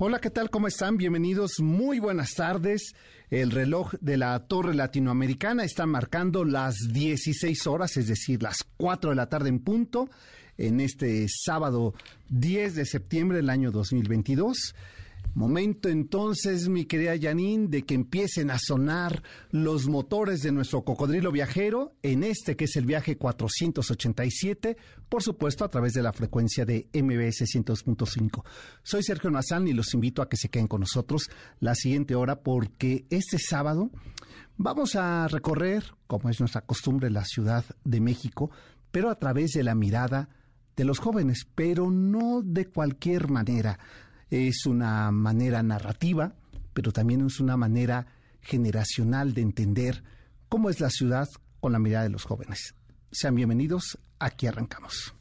Hola, ¿qué tal? ¿Cómo están? Bienvenidos. Muy buenas tardes. El reloj de la Torre Latinoamericana está marcando las 16 horas, es decir, las 4 de la tarde en punto, en este sábado 10 de septiembre del año 2022. Momento entonces, mi querida Janine, de que empiecen a sonar los motores de nuestro cocodrilo viajero en este que es el viaje 487, por supuesto a través de la frecuencia de MBS 100.5. Soy Sergio Nazán y los invito a que se queden con nosotros la siguiente hora porque este sábado vamos a recorrer, como es nuestra costumbre, la Ciudad de México, pero a través de la mirada de los jóvenes, pero no de cualquier manera es una manera narrativa, pero también es una manera generacional de entender cómo es la ciudad con la mirada de los jóvenes. Sean bienvenidos, aquí arrancamos.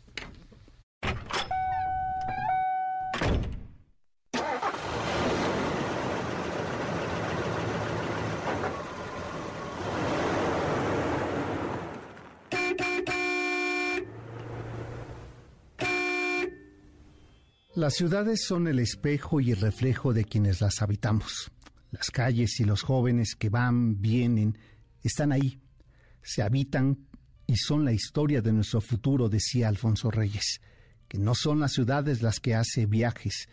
Las ciudades son el espejo y el reflejo de quienes las habitamos. Las calles y los jóvenes que van, vienen, están ahí. Se habitan y son la historia de nuestro futuro, decía Alfonso Reyes, que no son las ciudades las que hacen viajes,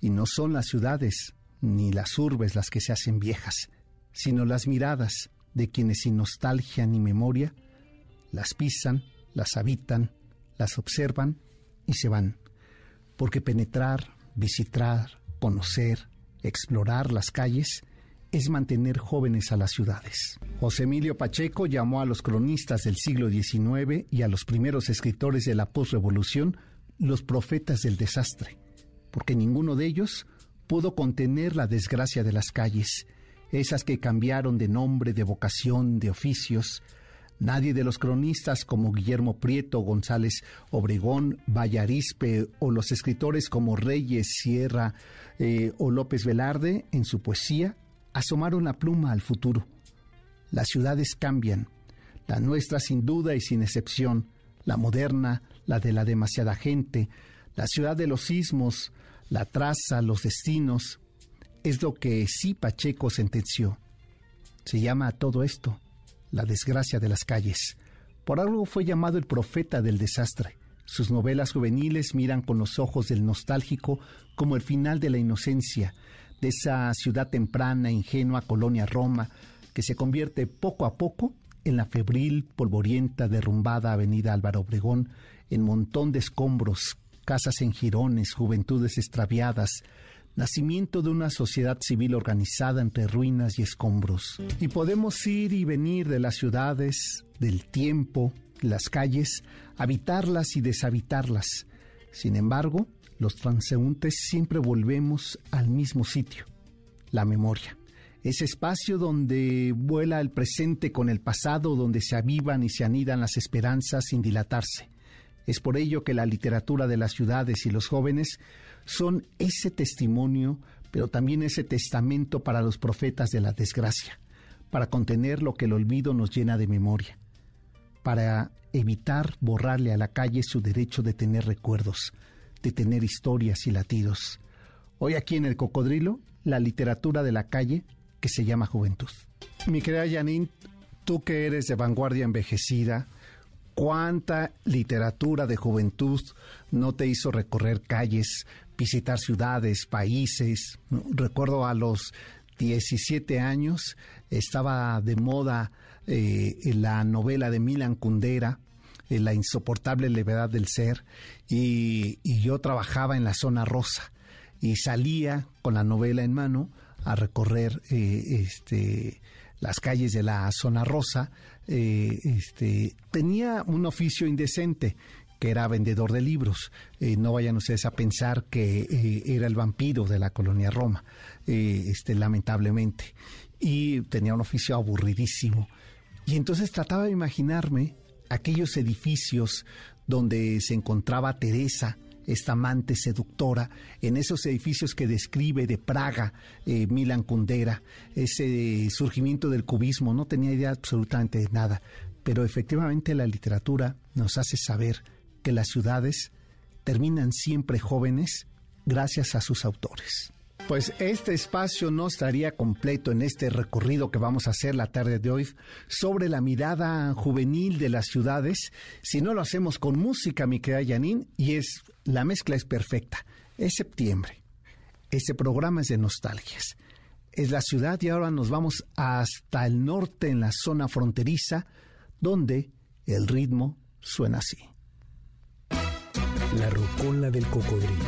y no son las ciudades ni las urbes las que se hacen viejas, sino las miradas de quienes sin nostalgia ni memoria las pisan, las habitan, las observan y se van porque penetrar, visitar, conocer, explorar las calles es mantener jóvenes a las ciudades. José Emilio Pacheco llamó a los cronistas del siglo XIX y a los primeros escritores de la postrevolución los profetas del desastre, porque ninguno de ellos pudo contener la desgracia de las calles, esas que cambiaron de nombre, de vocación, de oficios, Nadie de los cronistas como Guillermo Prieto, González Obregón, Vallarispe o los escritores como Reyes, Sierra eh, o López Velarde en su poesía asomaron la pluma al futuro. Las ciudades cambian, la nuestra sin duda y sin excepción, la moderna, la de la demasiada gente, la ciudad de los sismos, la traza, los destinos, es lo que sí Pacheco sentenció. Se llama a todo esto la desgracia de las calles. Por algo fue llamado el profeta del desastre. Sus novelas juveniles miran con los ojos del nostálgico como el final de la inocencia, de esa ciudad temprana, ingenua colonia Roma, que se convierte poco a poco en la febril, polvorienta, derrumbada avenida Álvaro Obregón, en montón de escombros, casas en jirones, juventudes extraviadas, nacimiento de una sociedad civil organizada entre ruinas y escombros. Y podemos ir y venir de las ciudades, del tiempo, las calles, habitarlas y deshabitarlas. Sin embargo, los transeúntes siempre volvemos al mismo sitio, la memoria. Ese espacio donde vuela el presente con el pasado, donde se avivan y se anidan las esperanzas sin dilatarse. Es por ello que la literatura de las ciudades y los jóvenes son ese testimonio, pero también ese testamento para los profetas de la desgracia, para contener lo que el olvido nos llena de memoria, para evitar borrarle a la calle su derecho de tener recuerdos, de tener historias y latidos. Hoy aquí en el Cocodrilo, la literatura de la calle que se llama juventud. Mi querida Janine, tú que eres de vanguardia envejecida, ¿cuánta literatura de juventud no te hizo recorrer calles, visitar ciudades, países. Recuerdo a los 17 años estaba de moda eh, la novela de Milan Kundera, eh, La insoportable levedad del ser, y, yo trabajaba en la zona rosa y salía con la novela en mano a recorrer eh, este, las calles de la zona rosa. Este, tenía un oficio indecente que era vendedor de libros. Eh, no vayan ustedes a pensar que eh, era el vampiro de la colonia Roma, eh, este, lamentablemente. Y tenía un oficio aburridísimo. Y entonces trataba de imaginarme aquellos edificios donde se encontraba Teresa, esta amante seductora, en esos edificios que describe de Praga, eh, Milan Kundera, ese surgimiento del cubismo, no tenía idea absolutamente de nada, pero efectivamente la literatura nos hace saber que las ciudades terminan siempre jóvenes gracias a sus autores. Pues este espacio no estaría completo en este recorrido que vamos a hacer la tarde de hoy sobre la mirada juvenil de las ciudades si no lo hacemos con música, mi querida Janine, y es la mezcla es perfecta. Es septiembre. Este programa es de nostalgias. Es la ciudad y ahora nos vamos hasta el norte en la zona fronteriza donde el ritmo suena así. La rocola del cocodrilo.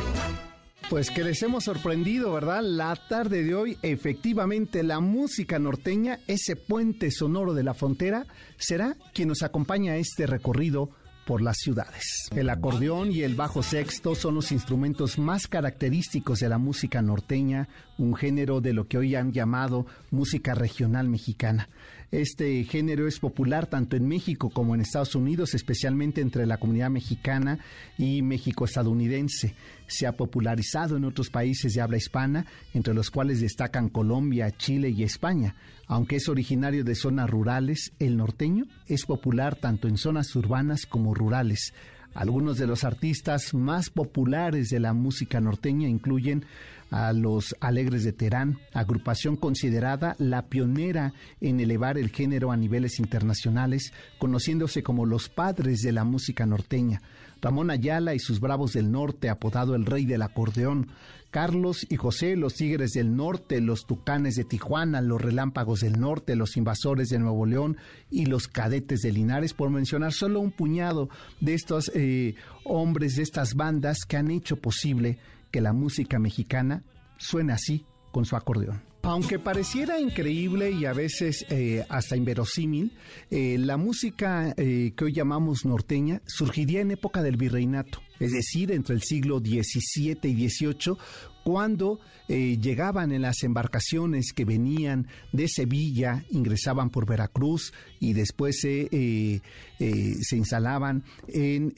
Pues que les hemos sorprendido, ¿verdad? La tarde de hoy, efectivamente, la música norteña, ese puente sonoro de la frontera, será quien nos acompaña a este recorrido por las ciudades. El acordeón y el bajo sexto son los instrumentos más característicos de la música norteña, un género de lo que hoy han llamado música regional mexicana. Este género es popular tanto en México como en Estados Unidos, especialmente entre la comunidad mexicana y México-estadounidense. Se ha popularizado en otros países de habla hispana, entre los cuales destacan Colombia, Chile y España. Aunque es originario de zonas rurales, el norteño es popular tanto en zonas urbanas como rurales. Algunos de los artistas más populares de la música norteña incluyen a los Alegres de Terán, agrupación considerada la pionera en elevar el género a niveles internacionales, conociéndose como los padres de la música norteña. Ramón Ayala y sus Bravos del Norte, apodado el Rey del Acordeón, Carlos y José, los Tigres del Norte, los Tucanes de Tijuana, los Relámpagos del Norte, los Invasores de Nuevo León y los Cadetes de Linares, por mencionar solo un puñado de estos eh, hombres, de estas bandas que han hecho posible que la música mexicana suene así con su acordeón. Aunque pareciera increíble y a veces eh, hasta inverosímil, eh, la música que hoy llamamos norteña surgiría en época del virreinato es decir, entre el siglo XVII y XVIII, cuando eh, llegaban en las embarcaciones que venían de Sevilla, ingresaban por Veracruz y después se, eh, eh, instalaban en,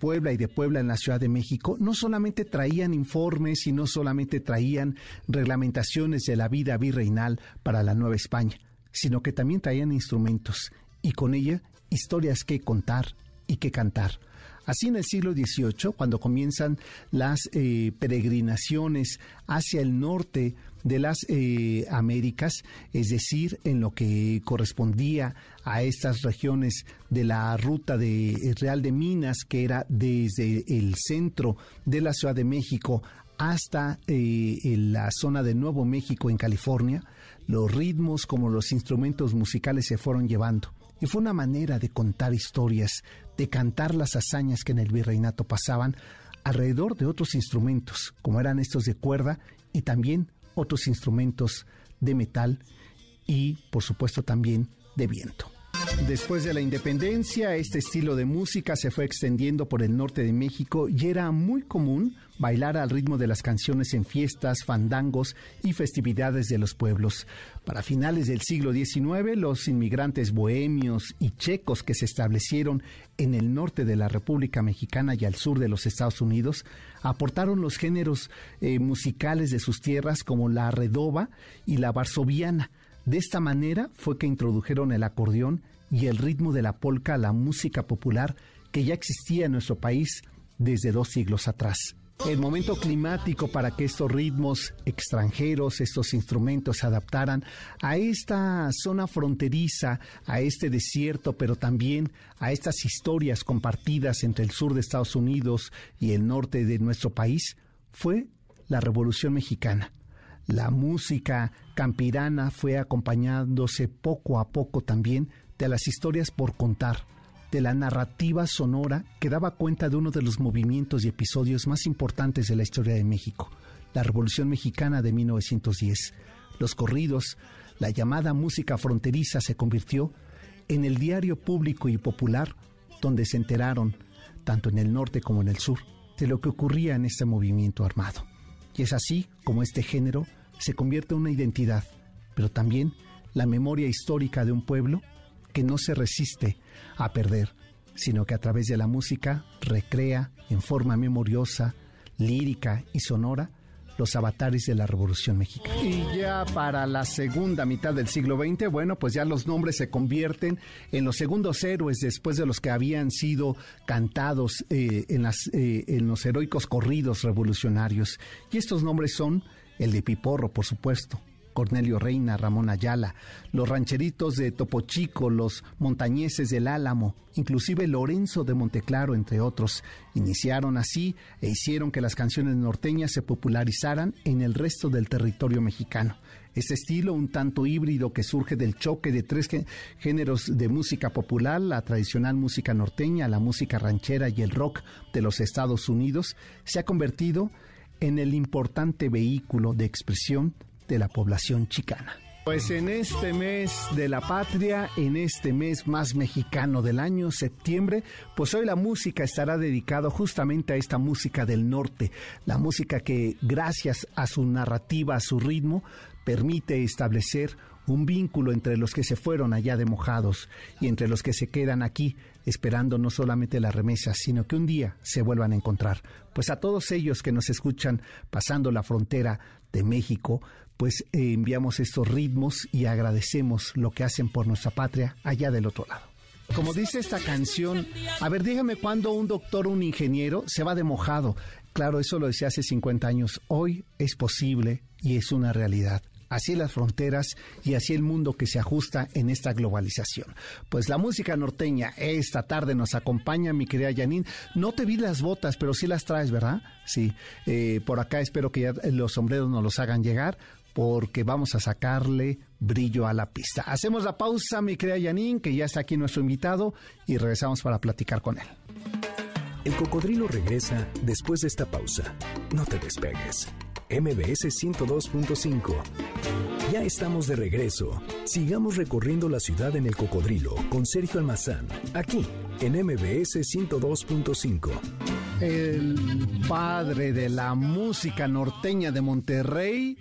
Puebla y de Puebla en la Ciudad de México, no solamente traían informes y no solamente traían reglamentaciones de la vida virreinal para la Nueva España, sino que también traían instrumentos y con ella historias que contar y que cantar. Así en el siglo XVIII, cuando comienzan las eh, peregrinaciones hacia el norte de las eh, Américas, es decir, en lo que correspondía a estas regiones de la ruta de eh, Real de Minas, que era desde el centro de la Ciudad de México hasta la zona de Nuevo México en California, los ritmos como los instrumentos musicales se fueron llevando. Y fue una manera de contar historias, de cantar las hazañas que en el virreinato pasaban alrededor de otros instrumentos, como eran estos de cuerda y también otros instrumentos de metal y, por supuesto, también de viento. Después de la independencia, este estilo de música se fue extendiendo por el norte de México y era muy común bailar al ritmo de las canciones en fiestas, fandangos y festividades de los pueblos. Para finales del siglo XIX, los inmigrantes bohemios y checos que se establecieron en el norte de la República Mexicana y al sur de los Estados Unidos aportaron los géneros eh, musicales de sus tierras como la redoba y la varsoviana. De esta manera fue que introdujeron el acordeón y el ritmo de la polca la música popular que ya existía en nuestro país desde dos siglos atrás. El momento climático para que estos ritmos extranjeros, estos instrumentos se adaptaran a esta zona fronteriza, a este desierto, pero también a estas historias compartidas entre el sur de Estados Unidos y el norte de nuestro país, fue la Revolución Mexicana. La música campirana fue acompañándose poco a poco también de las historias por contar, de la narrativa sonora que daba cuenta de uno de los movimientos y episodios más importantes de la historia de México, la Revolución Mexicana de 1910. Los corridos, la llamada música fronteriza se convirtió en el diario público y popular donde se enteraron, tanto en el norte como en el sur, de lo que ocurría en este movimiento armado. Y es así como este género se convierte en una identidad, pero también la memoria histórica de un pueblo que no se resiste a perder sino que a través de la música recrea en forma memoriosa, lírica y sonora los avatares de la Revolución Mexicana. Y ya para la segunda mitad del siglo XX, bueno, pues ya los nombres se convierten en los segundos héroes después de los que habían sido cantados eh, eh, en los heroicos corridos revolucionarios. Y estos nombres son el de Piporro, por supuesto, Cornelio Reina, Ramón Ayala, los rancheritos de Topo Chico, los montañeses del Álamo, inclusive Lorenzo de Monteclaro, entre otros, iniciaron así e hicieron que las canciones norteñas se popularizaran en el resto del territorio mexicano. Este estilo, un tanto híbrido que surge del choque de tres géneros de música popular, la tradicional música norteña, la música ranchera y el rock de los Estados Unidos, se ha convertido en el importante vehículo de expresión de la población chicana. Pues en este mes de la patria, en este mes más mexicano del año, septiembre, pues hoy la música estará dedicado justamente a esta música del norte, la música que gracias a su narrativa, a su ritmo, permite establecer un vínculo entre los que se fueron allá de mojados y entre los que se quedan aquí esperando no solamente la remesa, sino que un día se vuelvan a encontrar. Pues a todos ellos que nos escuchan pasando la frontera de México, pues eh, enviamos estos ritmos y agradecemos lo que hacen por nuestra patria allá del otro lado. Como dice esta canción, a ver, dígame cuándo un doctor o un ingeniero se va de mojado. Claro, eso lo decía hace 50 años. Hoy es posible y es una realidad así las fronteras y así el mundo que se ajusta en esta globalización. Pues la música norteña esta tarde nos acompaña, mi querida Janine. No te vi las botas, pero sí las traes, ¿verdad? Sí. Eh, por acá espero que ya los sombreros nos los hagan llegar porque vamos a sacarle brillo a la pista. Hacemos la pausa, mi querida Janine, que ya está aquí nuestro invitado, y regresamos para platicar con él. El cocodrilo regresa después de esta pausa. No te despegues. MBS 102.5. Ya estamos de regreso. Sigamos recorriendo la ciudad en el cocodrilo con Sergio Almazán, aquí en MBS 102.5. El padre de la música norteña de Monterrey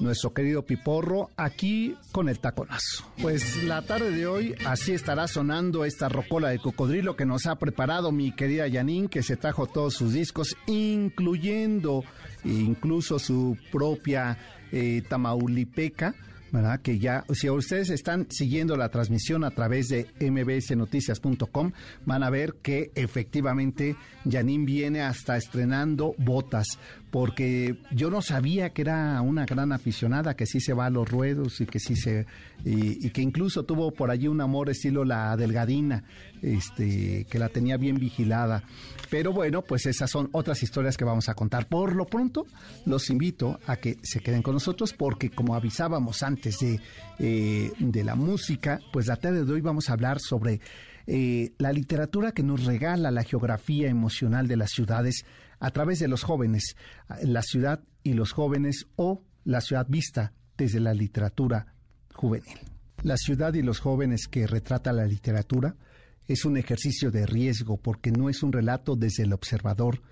nuestro querido Piporro, aquí con el taconazo. Pues la tarde de hoy así estará sonando esta rocola de cocodrilo que nos ha preparado mi querida Yanin, que se trajo todos sus discos, incluyendo incluso su propia eh, Tamaulipeca ¿verdad? Que ya, si ustedes están siguiendo la transmisión a través de mbsnoticias.com, van a ver que efectivamente Janine viene hasta estrenando botas, porque yo no sabía que era una gran aficionada, que sí se va a los ruedos y que sí se, y, que incluso tuvo por allí un amor estilo la delgadina, este, que la tenía bien vigilada. Pero bueno, pues esas son otras historias que vamos a contar. Por lo pronto, los invito a que se queden con nosotros porque como avisábamos antes de, eh, de la música, pues la tarde de hoy vamos a hablar sobre eh, la literatura que nos regala la geografía emocional de las ciudades a través de los jóvenes, la ciudad y los jóvenes o la ciudad vista desde la literatura juvenil. La ciudad y los jóvenes que retrata la literatura es un ejercicio de riesgo porque no es un relato desde el observador,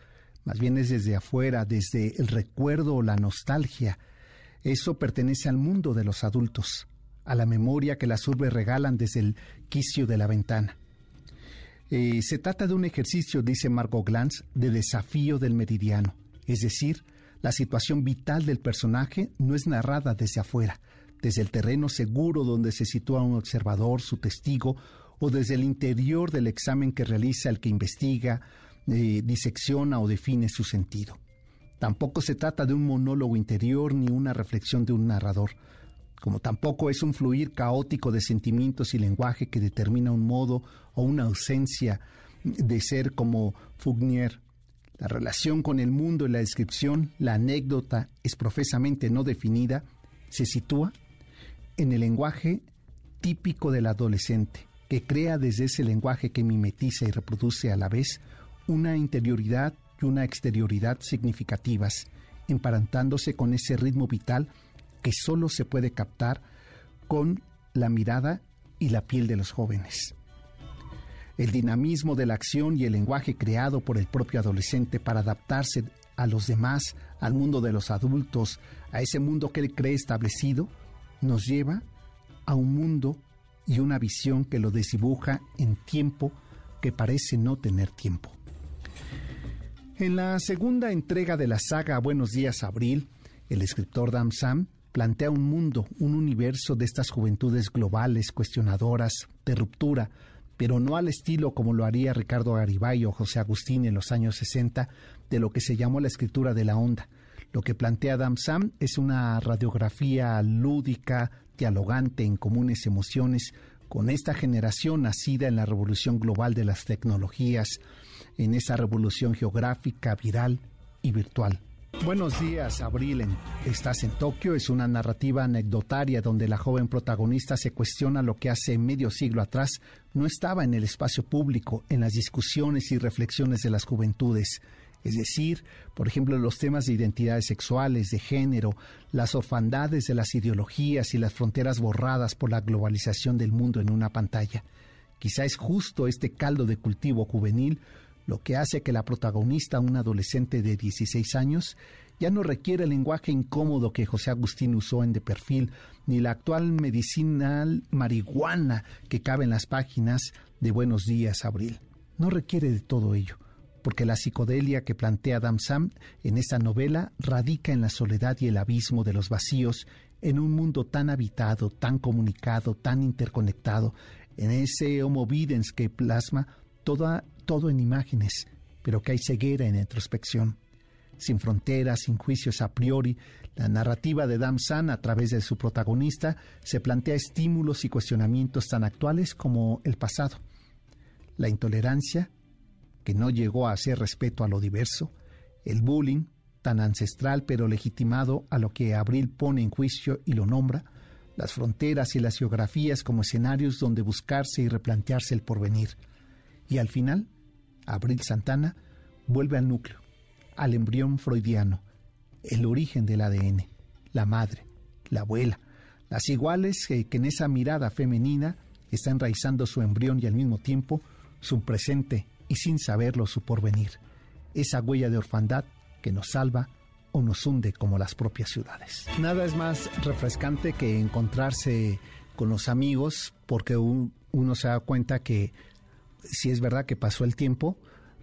más bien es desde afuera, desde el recuerdo o la nostalgia. Eso pertenece al mundo de los adultos, a la memoria que las urbes regalan desde el quicio de la ventana. Eh, se trata de un ejercicio, dice Margot Glantz, de desafío del meridiano, es decir, la situación vital del personaje no es narrada desde afuera, desde el terreno seguro donde se sitúa un observador, su testigo o desde el interior del examen que realiza el que investiga, eh, disecciona o define su sentido. Tampoco se trata de un monólogo interior ni una reflexión de un narrador, como tampoco es un fluir caótico de sentimientos y lenguaje que determina un modo o una ausencia de ser como Fougnier. La relación con el mundo y la descripción, la anécdota es profesamente no definida, se sitúa en el lenguaje típico del adolescente, que crea desde ese lenguaje que mimetiza y reproduce a la vez una interioridad y una exterioridad significativas, emparentándose con ese ritmo vital que solo se puede captar con la mirada y la piel de los jóvenes. El dinamismo de la acción y el lenguaje creado por el propio adolescente para adaptarse a los demás, al mundo de los adultos, a ese mundo que él cree establecido, nos lleva a un mundo y una visión que lo desdibuja en tiempo que parece no tener tiempo. En la segunda entrega de la saga Buenos días Abril, el escritor Dam Sam plantea un mundo, un universo de estas juventudes globales, cuestionadoras, de ruptura, pero no al estilo como lo haría Ricardo Garibay o José Agustín en los años 60, de lo que se llamó la escritura de la onda. Lo que plantea Dam Sam es una radiografía lúdica, dialogante en comunes emociones, con esta generación nacida en la revolución global de las tecnologías, en esa revolución geográfica, viral y virtual. Buenos días, Abril. Estás en Tokio. Es una narrativa anecdotaria donde la joven protagonista se cuestiona lo que hace medio siglo atrás no estaba en el espacio público, en las discusiones y reflexiones de las juventudes. Es decir, por ejemplo, los temas de identidades sexuales, de género, las orfandades de las ideologías y las fronteras borradas por la globalización del mundo en una pantalla. Quizá es justo este caldo de cultivo juvenil lo que hace que la protagonista, una adolescente de 16 años, ya no requiere el lenguaje incómodo que José Agustín usó en De Perfil, ni la actual medicinal marihuana que cabe en las páginas de Buenos Días, Abril. No requiere de todo ello, porque la psicodelia que plantea Dam Sam en esta novela radica en la soledad y el abismo de los vacíos en un mundo tan habitado, tan comunicado, tan interconectado, en ese homo videns que plasma toda todo en imágenes, pero que hay ceguera en introspección. Sin fronteras, sin juicios a priori, la narrativa de Dam San a través de su protagonista se plantea estímulos y cuestionamientos tan actuales como el pasado. La intolerancia, que no llegó a ser respeto a lo diverso, el bullying, tan ancestral pero legitimado a lo que Abril pone en juicio y lo nombra, las fronteras y las geografías como escenarios donde buscarse y replantearse el porvenir. Y al final, Abril Santana vuelve al núcleo, al embrión freudiano, el origen del ADN, la madre, la abuela, las iguales que, en esa mirada femenina está enraizando su embrión y al mismo tiempo su presente y sin saberlo su porvenir, esa huella de orfandad que nos salva o nos hunde como las propias ciudades. Nada es más refrescante que encontrarse con los amigos porque uno se da cuenta que si es verdad que pasó el tiempo,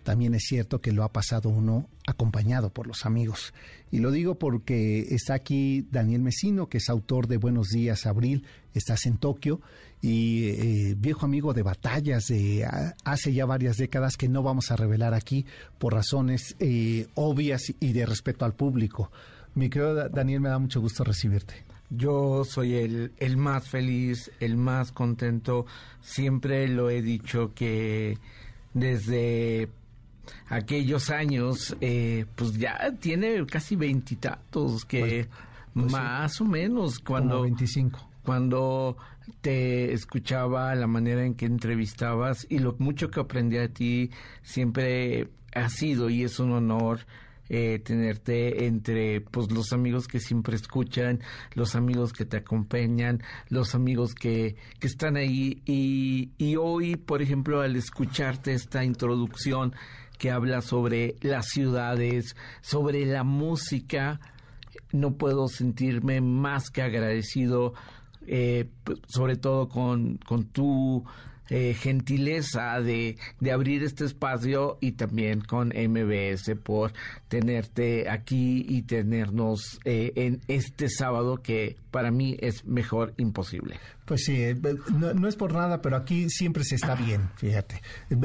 también es cierto que lo ha pasado uno acompañado por los amigos. Y lo digo porque está aquí Daniel Mesino, que es autor de Buenos Días, Abril, estás en Tokio, y eh, viejo amigo de batallas de hace ya varias décadas que no vamos a revelar aquí por razones eh, obvias y de respeto al público. Mi querido Daniel, me da mucho gusto recibirte. Yo soy el, el más feliz, el más contento. Siempre lo he dicho que desde aquellos años, eh, pues ya tiene casi veintitantos, que pues, pues más o menos cuando... 25. Cuando te escuchaba la manera en que entrevistabas y lo mucho que aprendí a ti siempre ha sido y es un honor eh, tenerte entre pues los amigos que siempre escuchan, los amigos que te acompañan, los amigos que, que están ahí. Y, hoy, por ejemplo, al escucharte esta introducción que habla sobre las ciudades, sobre la música, no puedo sentirme más que agradecido, eh, sobre todo con, con tu eh, gentileza de, de, abrir este espacio y también con MBS por tenerte aquí y tenernos eh, en este sábado que para mí es mejor imposible. Pues sí, eh, no, es por nada, pero aquí siempre se está bien, fíjate.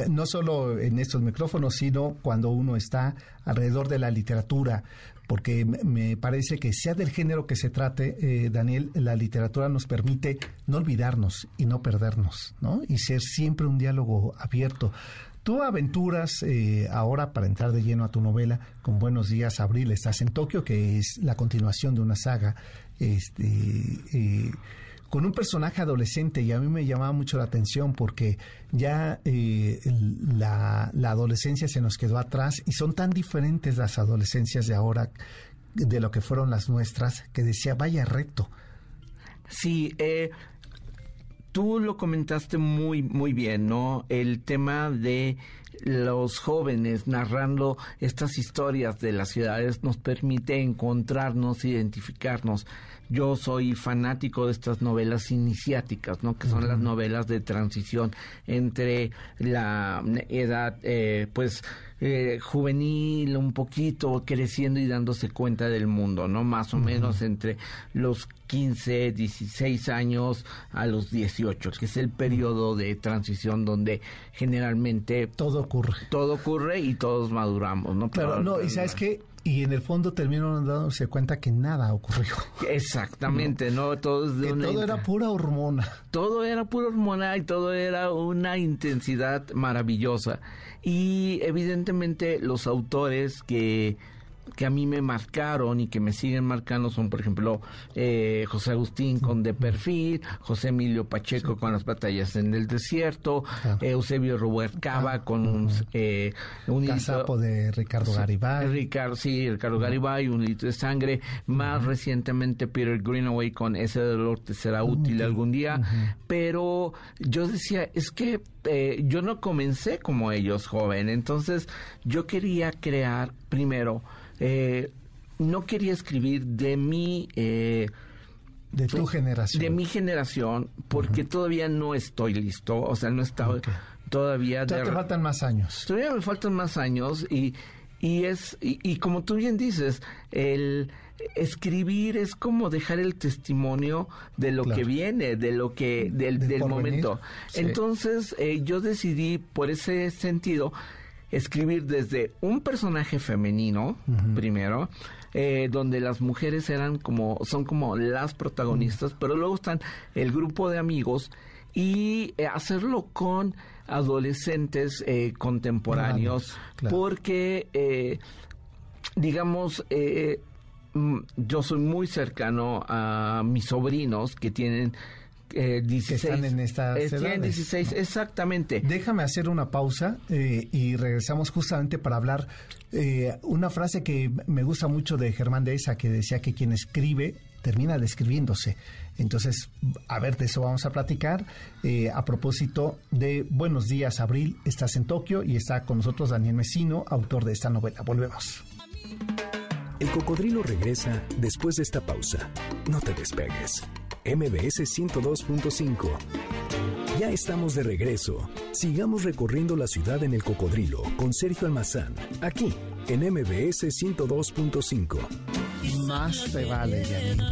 No solo en estos micrófonos, sino cuando uno está alrededor de la literatura, porque me parece que sea del género que se trate, eh, Daniel, la literatura nos permite no olvidarnos y no perdernos, ¿no? Y ser siempre un diálogo abierto. Tú aventuras eh, ahora para entrar de lleno a tu novela con Buenos días Abril, estás en Tokio, que es la continuación de una saga, este, eh, con un personaje adolescente y a mí me llamaba mucho la atención porque ya eh, la, adolescencia se nos quedó atrás y son tan diferentes las adolescencias de ahora de lo que fueron las nuestras que decía, vaya reto. Sí, eh, tú lo comentaste muy, muy bien, ¿no? El tema de los jóvenes narrando estas historias de las ciudades nos permite encontrarnos, identificarnos. Yo soy fanático de estas novelas iniciáticas, ¿no? Que son las novelas de transición entre la edad, eh, pues, eh, juvenil, un poquito creciendo y dándose cuenta del mundo, ¿no? Más o menos entre los 15, 16 años a los 18, que es el periodo de transición donde generalmente todo ocurre. Todo ocurre y todos maduramos, ¿no? Claro, no, y sabes que y en el fondo terminaron dándose cuenta que nada ocurrió. Exactamente, ¿no? Todo, que todo era pura hormona. Todo era pura hormona y todo era una intensidad maravillosa. Y evidentemente los autores que que a mí me marcaron y que me siguen marcando son, por ejemplo, eh, José Agustín con De Perfil, José Emilio Pacheco con Las Batallas en el Desierto, Eusebio Rubercaba ah, con un, eh, un Casapo de Ricardo Garibay. Ricardo, sí, Ricardo Garibay, Un litro de sangre. Más recientemente Peter Greenaway con Ese dolor te será útil algún día. Pero yo decía, es que eh, yo no comencé como ellos joven, entonces yo quería crear primero eh, no quería escribir de mi... Eh, de tu generación. De mi generación, porque todavía no estoy listo, o sea, no estaba todavía... Ya te faltan más años. Todavía me faltan más años y, y es, y, como tú bien dices, el escribir es como dejar el testimonio de lo que viene, de lo que, del, del momento. Entonces, eh, yo decidí, por ese sentido, escribir desde un personaje femenino, primero, eh, donde las mujeres eran como, son como las protagonistas, pero luego están el grupo de amigos y eh, hacerlo con adolescentes eh, contemporáneos, porque, digamos, mm, yo soy muy cercano a mis sobrinos que tienen eh, 16. Que están en esta eh, 16, exactamente. Déjame hacer una pausa eh, y regresamos justamente para hablar eh, una frase que me gusta mucho de Germán de esa que decía que quien escribe termina describiéndose. Entonces, a ver, de eso vamos a platicar. a propósito de Buenos días, Abril, estás en Tokio y está con nosotros Daniel Mesino, autor de esta novela. Volvemos. El cocodrilo regresa después de esta pausa. No te despegues. MBS 102.5. Ya estamos de regreso. Sigamos recorriendo la ciudad en el cocodrilo con Sergio Almazán, aquí en MBS 102.5. Más te vale,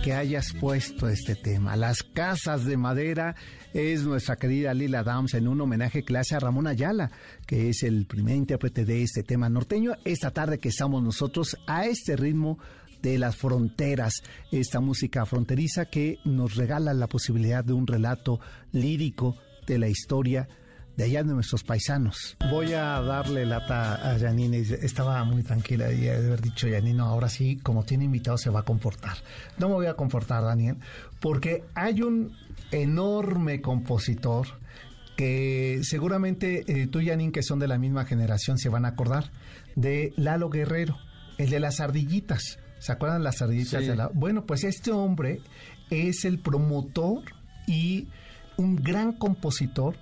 que hayas puesto este tema. Las casas de madera es nuestra querida Lila Downs en un homenaje clase a Ramón Ayala, que es el primer intérprete de este tema norteño. Esta tarde que estamos nosotros a este ritmo de las fronteras, esta música fronteriza que nos regala la posibilidad de un relato lírico de la historia de allá de nuestros paisanos. Voy a darle lata a Janine. Estaba muy tranquila de haber dicho, Janine, ahora sí, como tiene invitado, se va a comportar. No me voy a comportar, Daniel, porque hay un enorme compositor que seguramente eh, tú y Janine, que son de la misma generación, se van a acordar, de Lalo Guerrero, el de las ardillitas. ¿Se acuerdan las ardillitas de la... Bueno, pues este hombre es el promotor y un gran compositor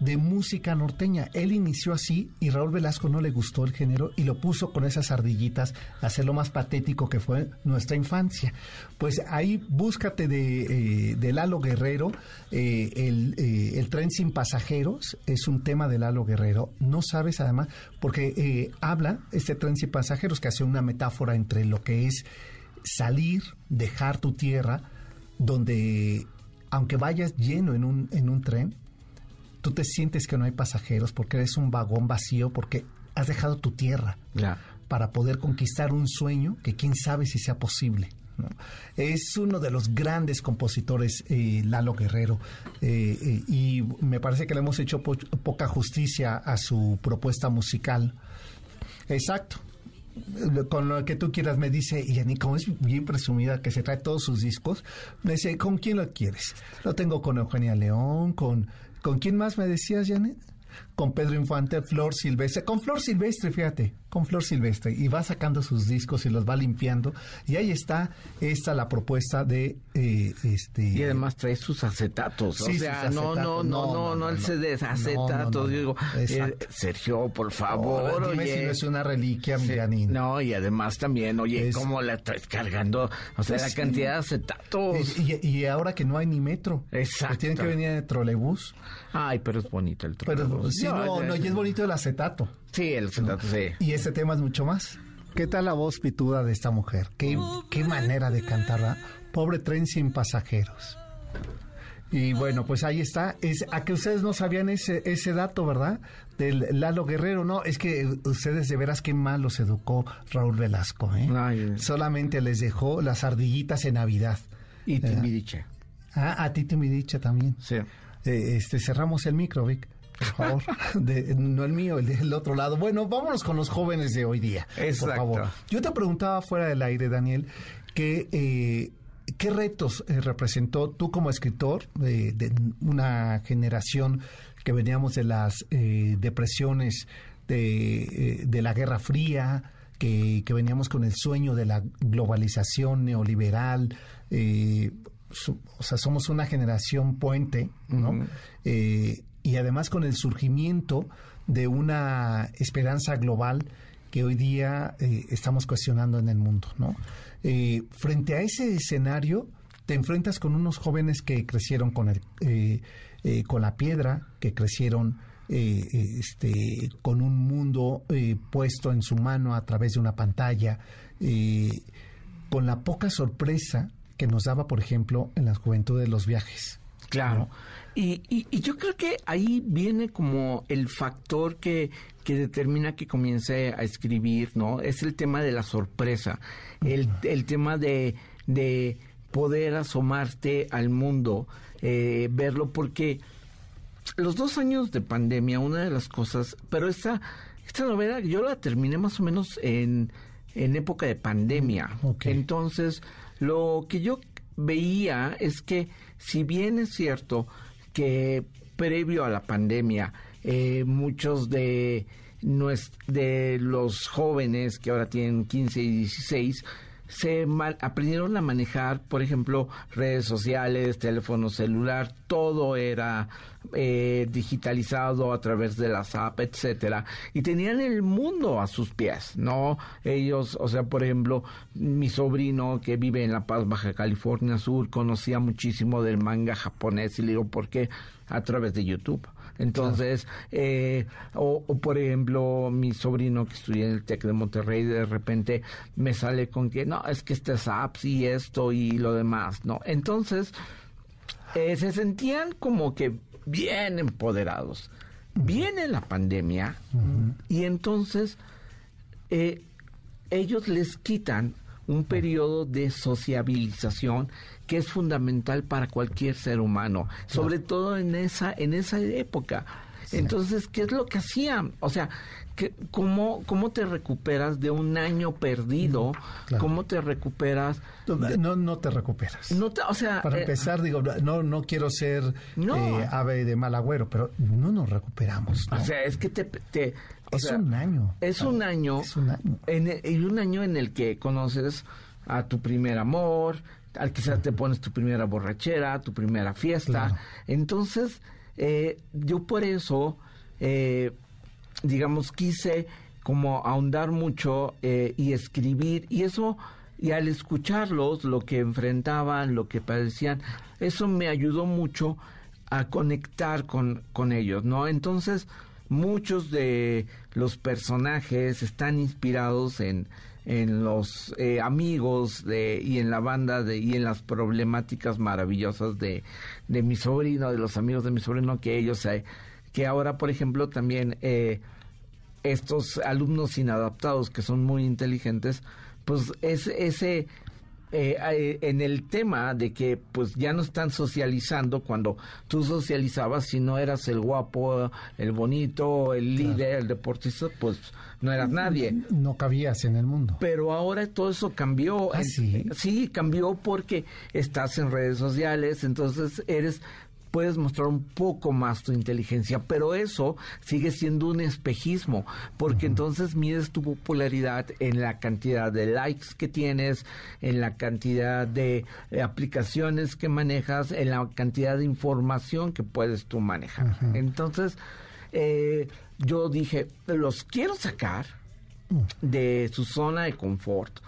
de música norteña. Él inició así y Raúl Velasco no le gustó el género y lo puso con esas ardillitas a hacer lo más patético que fue nuestra infancia. Pues ahí búscate de, eh, Lalo Guerrero, eh, el, eh, el, tren sin pasajeros es un tema de Lalo Guerrero. No sabes además, porque habla este tren sin pasajeros que hace una metáfora entre lo que es salir, dejar tu tierra, donde aunque vayas lleno en un, en un tren, tú te sientes que no hay pasajeros porque eres un vagón vacío, porque has dejado tu tierra para poder conquistar un sueño que quién sabe si sea posible. Es uno de los grandes compositores, eh, Lalo Guerrero, eh, eh, y me parece que le hemos hecho poca justicia a su propuesta musical. Exacto, con lo que tú quieras, me dice, y Yanni, como es bien presumida que se trae todos sus discos, me dice, ¿con quién lo quieres? Lo tengo con Eugenia León, con ¿Con quién más me decías, Janet? Con Pedro Infante, Flor Silvestre. Con Flor Silvestre, fíjate. Con flor silvestre y va sacando sus discos y los va limpiando. Y ahí está esta la propuesta de eh, este y además trae sus acetatos o sea no, no, no no no el CD es acetatos digo eh, Sergio por favor dime si no es una reliquia sí, no y además también oye cómo la traes cargando o sea la cantidad de acetatos. Y, y, ahora que no hay ni metro exacto. que tienen que venir de trolebús. Ay pero es bonito el trolebús. pero sí no, no, y es bonito el acetato sí el acetato sí y ese tema es mucho más. ¿Qué tal la voz pituda de esta mujer? ¿Qué, qué manera de cantarla? Pobre tren sin pasajeros. Y bueno, pues ahí está. Es, a que ustedes no sabían ese, ese dato, ¿verdad? Del Lalo Guerrero. No, es que ustedes de veras qué mal los educó Raúl Velasco, ¿eh? Solamente les dejó las ardillitas en Navidad. Y Timidiche. Ah, a ti Timidiche también. Sí. Eh, este, cerramos el micro, Vic por favor. no el mío, el del otro lado. Bueno, vámonos con los jóvenes de hoy día. Exacto. Por favor. Yo te preguntaba fuera del aire, Daniel, que... Eh, ¿Qué retos eh, representó tú como escritor de, una generación que veníamos de las eh, depresiones de, la Guerra Fría, que, veníamos con el sueño de la globalización neoliberal? o sea, somos una generación puente, ¿no? Y además con el surgimiento de una esperanza global que hoy día eh, estamos cuestionando en el mundo, ¿no? Eh, frente a ese escenario, te enfrentas con unos jóvenes que crecieron con, el, eh, con la piedra, que crecieron este, con un mundo puesto en su mano a través de una pantalla, con la poca sorpresa que nos daba, por ejemplo, en la juventud de los viajes. Claro. Y, y, yo creo que ahí viene como el factor que, que determina que comience a escribir, ¿no? Es el tema de la sorpresa, el, el tema de, de poder asomarte al mundo, eh, verlo, porque los dos años de pandemia, una de las cosas, pero esta, esta novela yo la terminé más o menos en, en época de pandemia. Entonces, lo que yo veía es que, si bien es cierto, que previo a la pandemia eh, muchos de, de los jóvenes que ahora tienen 15 y 16 se aprendieron a manejar, por ejemplo, redes sociales, teléfono celular, todo era eh, digitalizado a través de las apps, etcétera, y tenían el mundo a sus pies, ¿no? Ellos, o sea, por ejemplo, mi sobrino que vive en La Paz, Baja California Sur, conocía muchísimo del manga japonés y le digo, ¿por qué? A través de YouTube. Entonces, eh, o, por ejemplo, mi sobrino que estudia en el TEC de Monterrey, de repente me sale con que, no, es que este es apps y esto y lo demás, ¿no? Entonces, eh, se sentían como que bien empoderados. Viene la pandemia y entonces eh, ellos les quitan un periodo de sociabilización que es fundamental para cualquier ser humano, sobre todo en esa en esa época. Entonces, ¿qué es lo que hacían? O sea, que, ¿cómo, ¿cómo te recuperas de un año perdido? ¿Cómo te recuperas? No, no te recuperas. No o sea, Para eh, empezar, digo, no, no quiero ser eh, ave de mal agüero, pero no nos recuperamos. O sea, es que te... es, un año. Es un año. Es un año. En, un año en el que conoces a tu primer amor, al quizás te pones tu primera borrachera, tu primera fiesta. Entonces, eh, yo por eso, eh, digamos, quise como ahondar mucho eh, y escribir, y eso, y al escucharlos, lo que enfrentaban, lo que padecían, eso me ayudó mucho a conectar con, con ellos, ¿no? Entonces, muchos de los personajes están inspirados en, en los eh, amigos de, y en la banda de, y en las problemáticas maravillosas de, de mi sobrino, de los amigos de mi sobrino, que ellos, eh, que ahora, por ejemplo, también eh, estos alumnos inadaptados que son muy inteligentes, pues es ese eh, eh, en el tema de que pues ya no están socializando cuando tú socializabas si no eras el guapo, el bonito, el líder, el deportista, pues no eras nadie. No cabías en el mundo. Pero ahora todo eso cambió. ¿Ah, sí? sí, cambió porque estás en redes sociales, entonces eres puedes mostrar un poco más tu inteligencia, pero eso sigue siendo un espejismo, porque entonces mides tu popularidad en la cantidad de likes que tienes, en la cantidad de aplicaciones que manejas, en la cantidad de información que puedes tú manejar. Entonces, eh, yo dije, los quiero sacar mm. de su zona de confort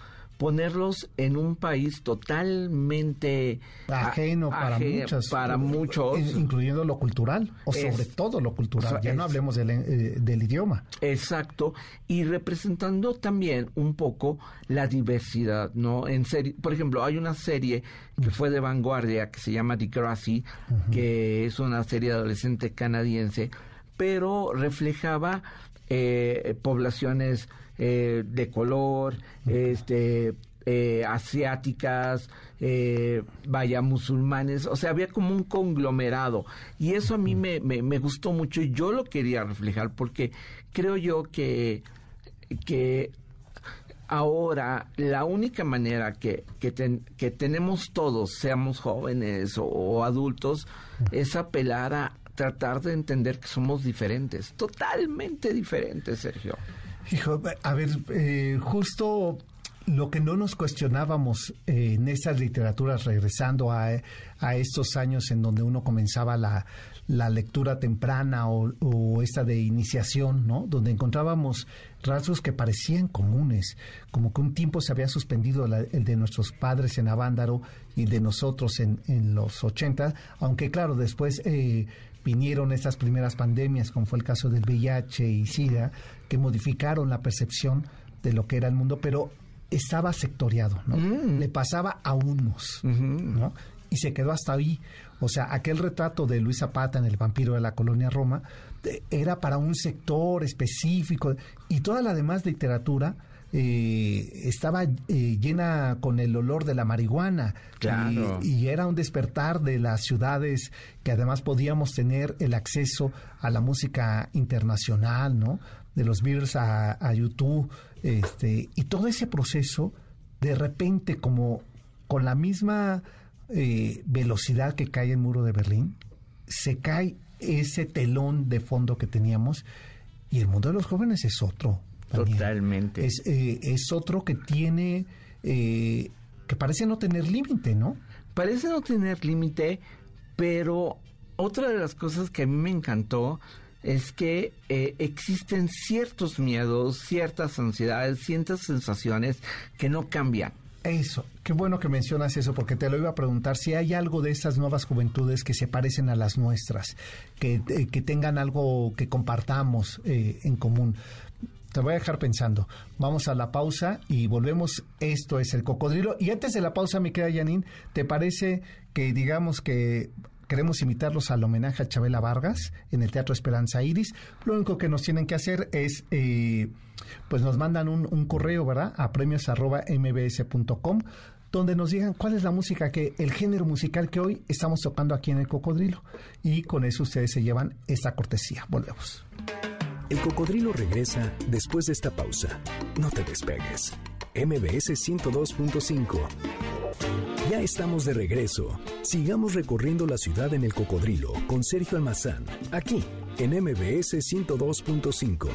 ponerlos en un país totalmente ajeno para muchos, para muchos, incluyendo lo cultural o sobre todo lo cultural. ya no hablemos del, eh, del, idioma. Exacto y representando también un poco la diversidad, ¿no? En serie, por ejemplo, hay una serie que fue de vanguardia que se llama Degrassi, que es una serie adolescente canadiense, pero reflejaba eh, poblaciones eh, de color, este, eh, asiáticas, eh, vaya, musulmanes, o sea, había como un conglomerado. Y eso a mí me, me, gustó mucho y yo lo quería reflejar porque creo yo que, que ahora la única manera que, que, que tenemos todos, seamos jóvenes o, adultos, es apelar a tratar de entender que somos diferentes, totalmente diferentes, Sergio. Hijo, a ver, eh, justo lo que no nos cuestionábamos eh, en estas literaturas, regresando a, estos años en donde uno comenzaba la, lectura temprana o, esta de iniciación, ¿no? Donde encontrábamos rasgos que parecían comunes, como que un tiempo se había suspendido el de nuestros padres en Avándaro y de nosotros en, en los 80, aunque claro, después eh, vinieron estas primeras pandemias, como fue el caso del VIH y SIDA, que modificaron la percepción de lo que era el mundo, pero estaba sectoriado, ¿no? Mm. Le pasaba a unos, ¿no? Y se quedó hasta ahí. O sea, aquel retrato de Luis Zapata en El vampiro de la colonia Roma era para un sector específico y toda la demás literatura eh, estaba eh, llena con el olor de la marihuana. Y, era un despertar de las ciudades que además podíamos tener el acceso a la música internacional, ¿no? De los Beatles a, YouTube, este, y todo ese proceso de repente como con la misma eh, velocidad que cae el muro de Berlín, se cae ese telón de fondo que teníamos y el mundo de los jóvenes es otro Totalmente. Es, eh, es otro que tiene, eh, que parece no tener límite, ¿no? Parece no tener límite, pero otra de las cosas que a mí me encantó es que eh, existen ciertos miedos, ciertas ansiedades, ciertas sensaciones que no cambian. Eso, qué bueno que mencionas eso, porque te lo iba a preguntar si hay algo de estas nuevas juventudes que se parecen a las nuestras, que, que tengan algo que compartamos en común te voy a dejar pensando. Vamos a la pausa y volvemos. Esto es el cocodrilo. Y antes de la pausa, mi querida Janine, ¿te parece que digamos que queremos invitarlos al homenaje a Chabela Vargas en el Teatro Esperanza Iris? Lo único que nos tienen que hacer es, eh, pues nos mandan un, correo, ¿verdad? A premios mbs.com donde nos digan cuál es la música que, el género musical que hoy estamos tocando aquí en el Cocodrilo. Y con eso ustedes se llevan esta cortesía. Volvemos. El cocodrilo regresa después de esta pausa. No te despegues. MBS 102.5. Ya estamos de regreso. Sigamos recorriendo la ciudad en el cocodrilo con Sergio Almazán, aquí en MBS 102.5.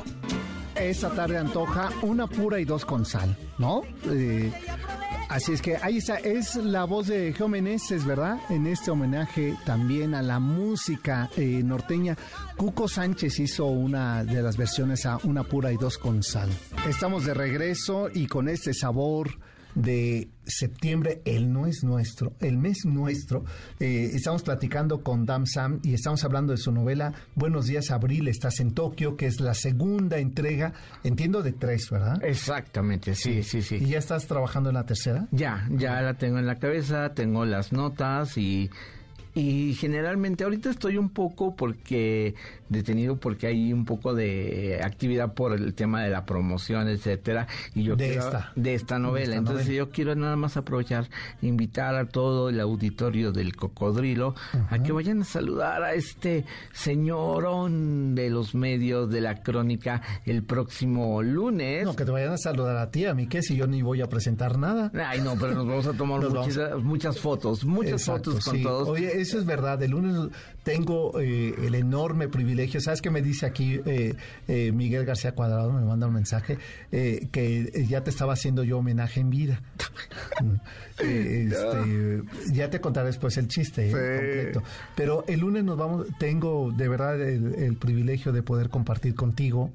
Esta tarde antoja una pura y dos con sal, ¿no? Eh, Así es que ahí está, es la voz de Geo Meneses, ¿verdad? En este homenaje también a la música eh, norteña. Cuco Sánchez hizo una de las versiones a Una pura y dos con sal. Estamos de regreso y con este sabor de septiembre, el no es nuestro, el mes nuestro. Eh, estamos platicando con Dam Sam y estamos hablando de su novela Buenos días Abril, estás en Tokio, que es la segunda entrega, entiendo, de tres, ¿verdad? Exactamente, sí, sí, sí. ¿Y ya estás trabajando en la tercera? Ya, ya la tengo en la cabeza, tengo las notas y y generalmente ahorita estoy un poco porque detenido porque hay un poco de actividad por el tema de la promoción, etcétera, y yo de quiero, esta de esta novela. Entonces yo quiero nada más aprovechar invitar a todo el auditorio del Cocodrilo a que vayan a saludar a este señorón de los medios de la crónica el próximo lunes. No, que te vayan a saludar a ti, a mí qué si yo ni voy a presentar nada. Ay, no, pero nos vamos a tomar muchas, muchas fotos, muchas fotos con todos. Oye, eso es verdad. El lunes tengo eh, el enorme privilegio. ¿Sabes qué me dice aquí eh, eh, Miguel García Cuadrado? Me manda un mensaje que ya te estaba haciendo yo homenaje en vida. Este, ya te contaré después el chiste completo. Pero el lunes nos vamos. Tengo de verdad el privilegio de poder compartir contigo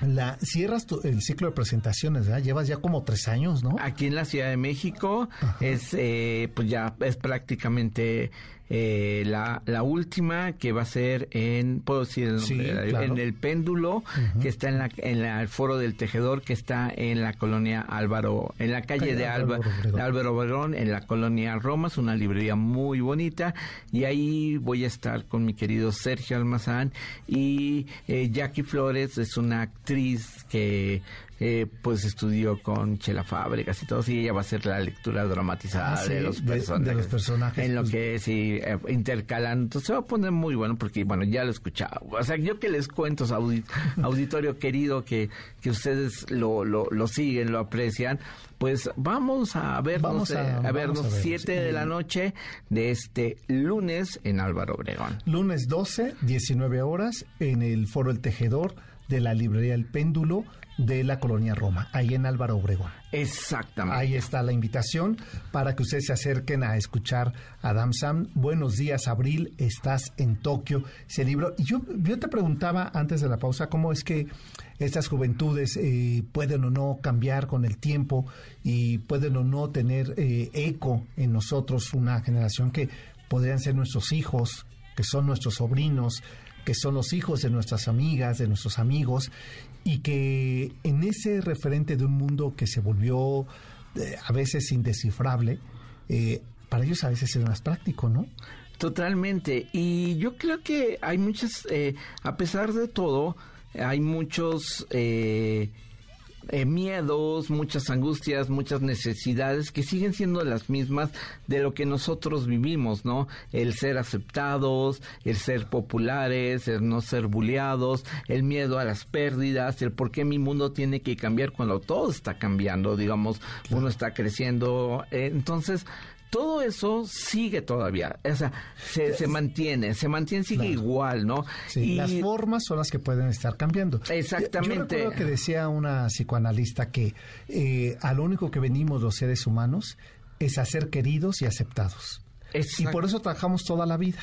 la, cierras el ciclo de presentaciones, ¿verdad? Llevas ya como tres años, ¿no? Aquí en la Ciudad de México es, eh, pues ya es prácticamente eh, la, la, última que va a ser en, puedo decir en el péndulo, que está en, la, en el foro del tejedor, que está en la colonia Álvaro, en la calle, de Álvaro, Álvaro Obregón, en la colonia Roma, es una librería muy bonita, y ahí voy a estar con mi querido Sergio Almazán y eh, Jackie Flores, es una actriz que eh, pues estudió con Chela Fábricas y todo, y ella va a hacer la lectura dramatizada ah, de, los personajes, En lo pues. que sí, eh, intercalando. Entonces se va a poner muy bueno porque, bueno, ya lo he escuchado. O sea, yo que les cuento, auditorio querido, que, que ustedes lo, lo, lo siguen, lo aprecian, pues vamos a vernos, a, eh, a, vernos 7 de la noche de este lunes en Álvaro Obregón. Lunes 12, 19 horas, en el Foro El Tejedor de la librería El Péndulo de la colonia Roma, ahí en Álvaro Obregón. Exactamente. Ahí está la invitación para que ustedes se acerquen a escuchar a Adam Sam. Buenos días, Abril, estás en Tokio. Ese libro. Y yo, yo te preguntaba antes de la pausa cómo es que estas juventudes eh, pueden o no cambiar con el tiempo y pueden o no tener eh, eco en nosotros, una generación que podrían ser nuestros hijos, que son nuestros sobrinos, que son los hijos de nuestras amigas, de nuestros amigos, y que en ese referente de un mundo que se volvió eh, a veces indescifrable, eh, para ellos a veces es más práctico, ¿no? Totalmente. Y yo creo que hay muchas, eh, a pesar de todo, hay muchos miedos, muchas angustias, muchas necesidades que siguen siendo las mismas de lo que nosotros vivimos, ¿no? El ser aceptados, el ser populares, el no ser bulleados, el miedo a las pérdidas, el por qué mi mundo tiene que cambiar cuando todo está cambiando, digamos, uno está creciendo. Eh, entonces, todo eso sigue todavía, o sea, se, mantiene, se mantiene, sigue igual, ¿no? y las formas son las que pueden estar cambiando. Exactamente. Yo, recuerdo que decía una psicoanalista que eh, a lo único que venimos los seres humanos es a ser queridos y aceptados. Y por eso trabajamos toda la vida.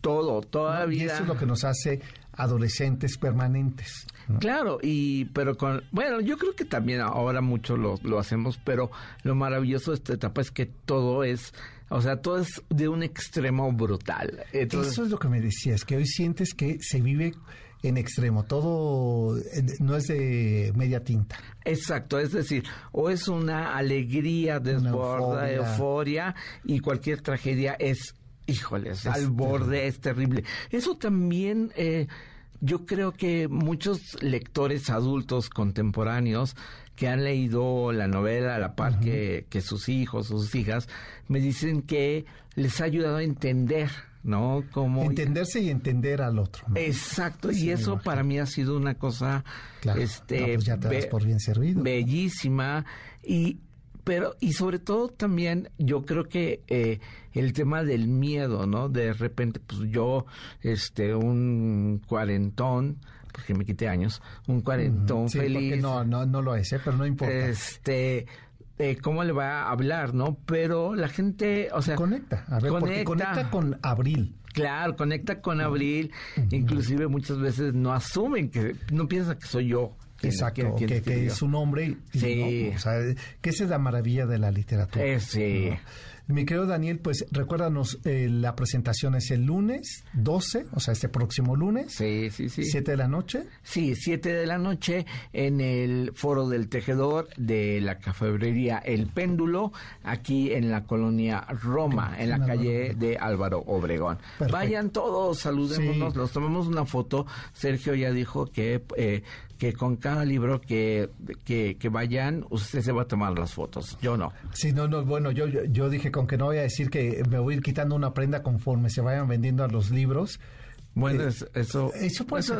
Todo, toda la vida. Y eso es lo que nos hace adolescentes permanentes. Claro, y pero con bueno, yo creo que también ahora mucho lo, lo hacemos, pero lo maravilloso de esta etapa es que todo es o sea, todo es de un extremo brutal. Eso es lo que me decías, que hoy sientes que se vive en extremo, todo eh, no es de media tinta. Exacto, es decir, o es una alegría desborda, euforia. euforia. y cualquier tragedia es, híjoles, al borde, es terrible. Eso también... Eh, yo creo que muchos lectores adultos contemporáneos que han leído la novela a la par que, sus hijos sus hijas, me dicen que les ha ayudado a entender ¿no? Como entenderse y entender al otro. Exacto, y eso para mí ha sido una cosa este pues ya te por bien servido. Bellísima y pero y sobre todo también yo creo que eh, el tema del miedo, ¿no? De repente, pues yo, este, un cuarentón, porque me quité años, un cuarentón sí, feliz. No, no, no lo es, ¿eh? pero no importa. Este, eh, cómo le va a hablar, ¿no? Pero la gente, o sea, conecta, a ver, conecta, conecta con Abril. Claro, conecta con Abril, inclusive muchas veces no asumen que, no piensan que soy yo. Exacto, que, es su nombre. sí. o sea, que esa es la maravilla de la literatura. Eh, sí. Mi querido Daniel, pues recuérdanos, eh, la presentación es el lunes 12, o sea, este próximo lunes. Sí, sí, sí. ¿Siete de la noche? Sí, siete de la noche en el Foro del Tejedor de la cafebrería El Péndulo, aquí en la colonia Roma, en la calle de Álvaro Obregón. Vayan todos, saludémonos, nos tomamos una foto. Sergio ya dijo que eh, que con cada libro que, que, vayan, usted se va a tomar las fotos. Yo no. Sí, no, no, bueno, yo, yo, dije con que no voy a decir que me voy a ir quitando una prenda conforme se vayan vendiendo a los libros Bueno, eso, eso puede ser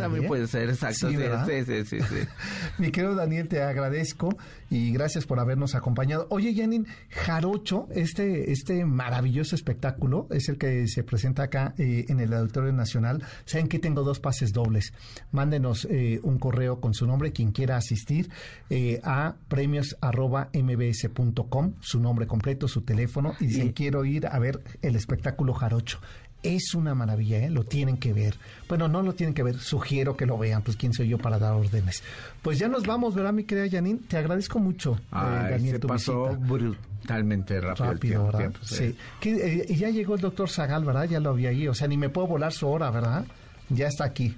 también, puede ser, exacto. Sí, sí, sí, sí, Mi querido Daniel, te agradezco y gracias por habernos acompañado. Oye, Janine, Jarocho, este, este maravilloso espectáculo es el que se presenta acá eh, en el Auditorio Nacional. Saben que tengo dos pases dobles. Mándenos eh, un correo con su nombre, quien quiera asistir, eh, a premios.mbs.com, su nombre completo, su teléfono, y dicen, quiero ir a ver el espectáculo Jarocho. Es una maravilla, ¿eh? lo tienen que ver. Bueno, no lo tienen que ver, sugiero que lo vean, pues quién soy yo para dar órdenes. Pues ya nos vamos, ¿verdad, mi querida Janine? Te agradezco mucho, eh, Daniel, se pasó brutalmente rápido. ¿verdad? sí. Eh, y ya llegó el doctor Zagal, ¿verdad? Ya lo había ahí, o sea, ni me puedo volar su hora, ¿verdad? Ya está aquí.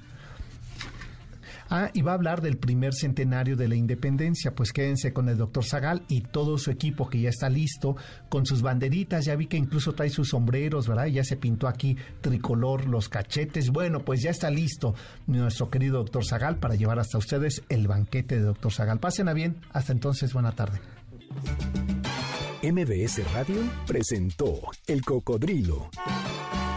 Ah, y va a hablar del primer centenario de la independencia. Pues quédense con el doctor Zagal y todo su equipo que ya está listo, con sus banderitas. Ya vi que incluso trae sus sombreros, ¿verdad? Ya se pintó aquí tricolor, los cachetes. Bueno, pues ya está listo nuestro querido doctor Zagal para llevar hasta ustedes el banquete de doctor Zagal. Pasen a bien. Hasta entonces, buena tarde. MBS Radio presentó El Cocodrilo.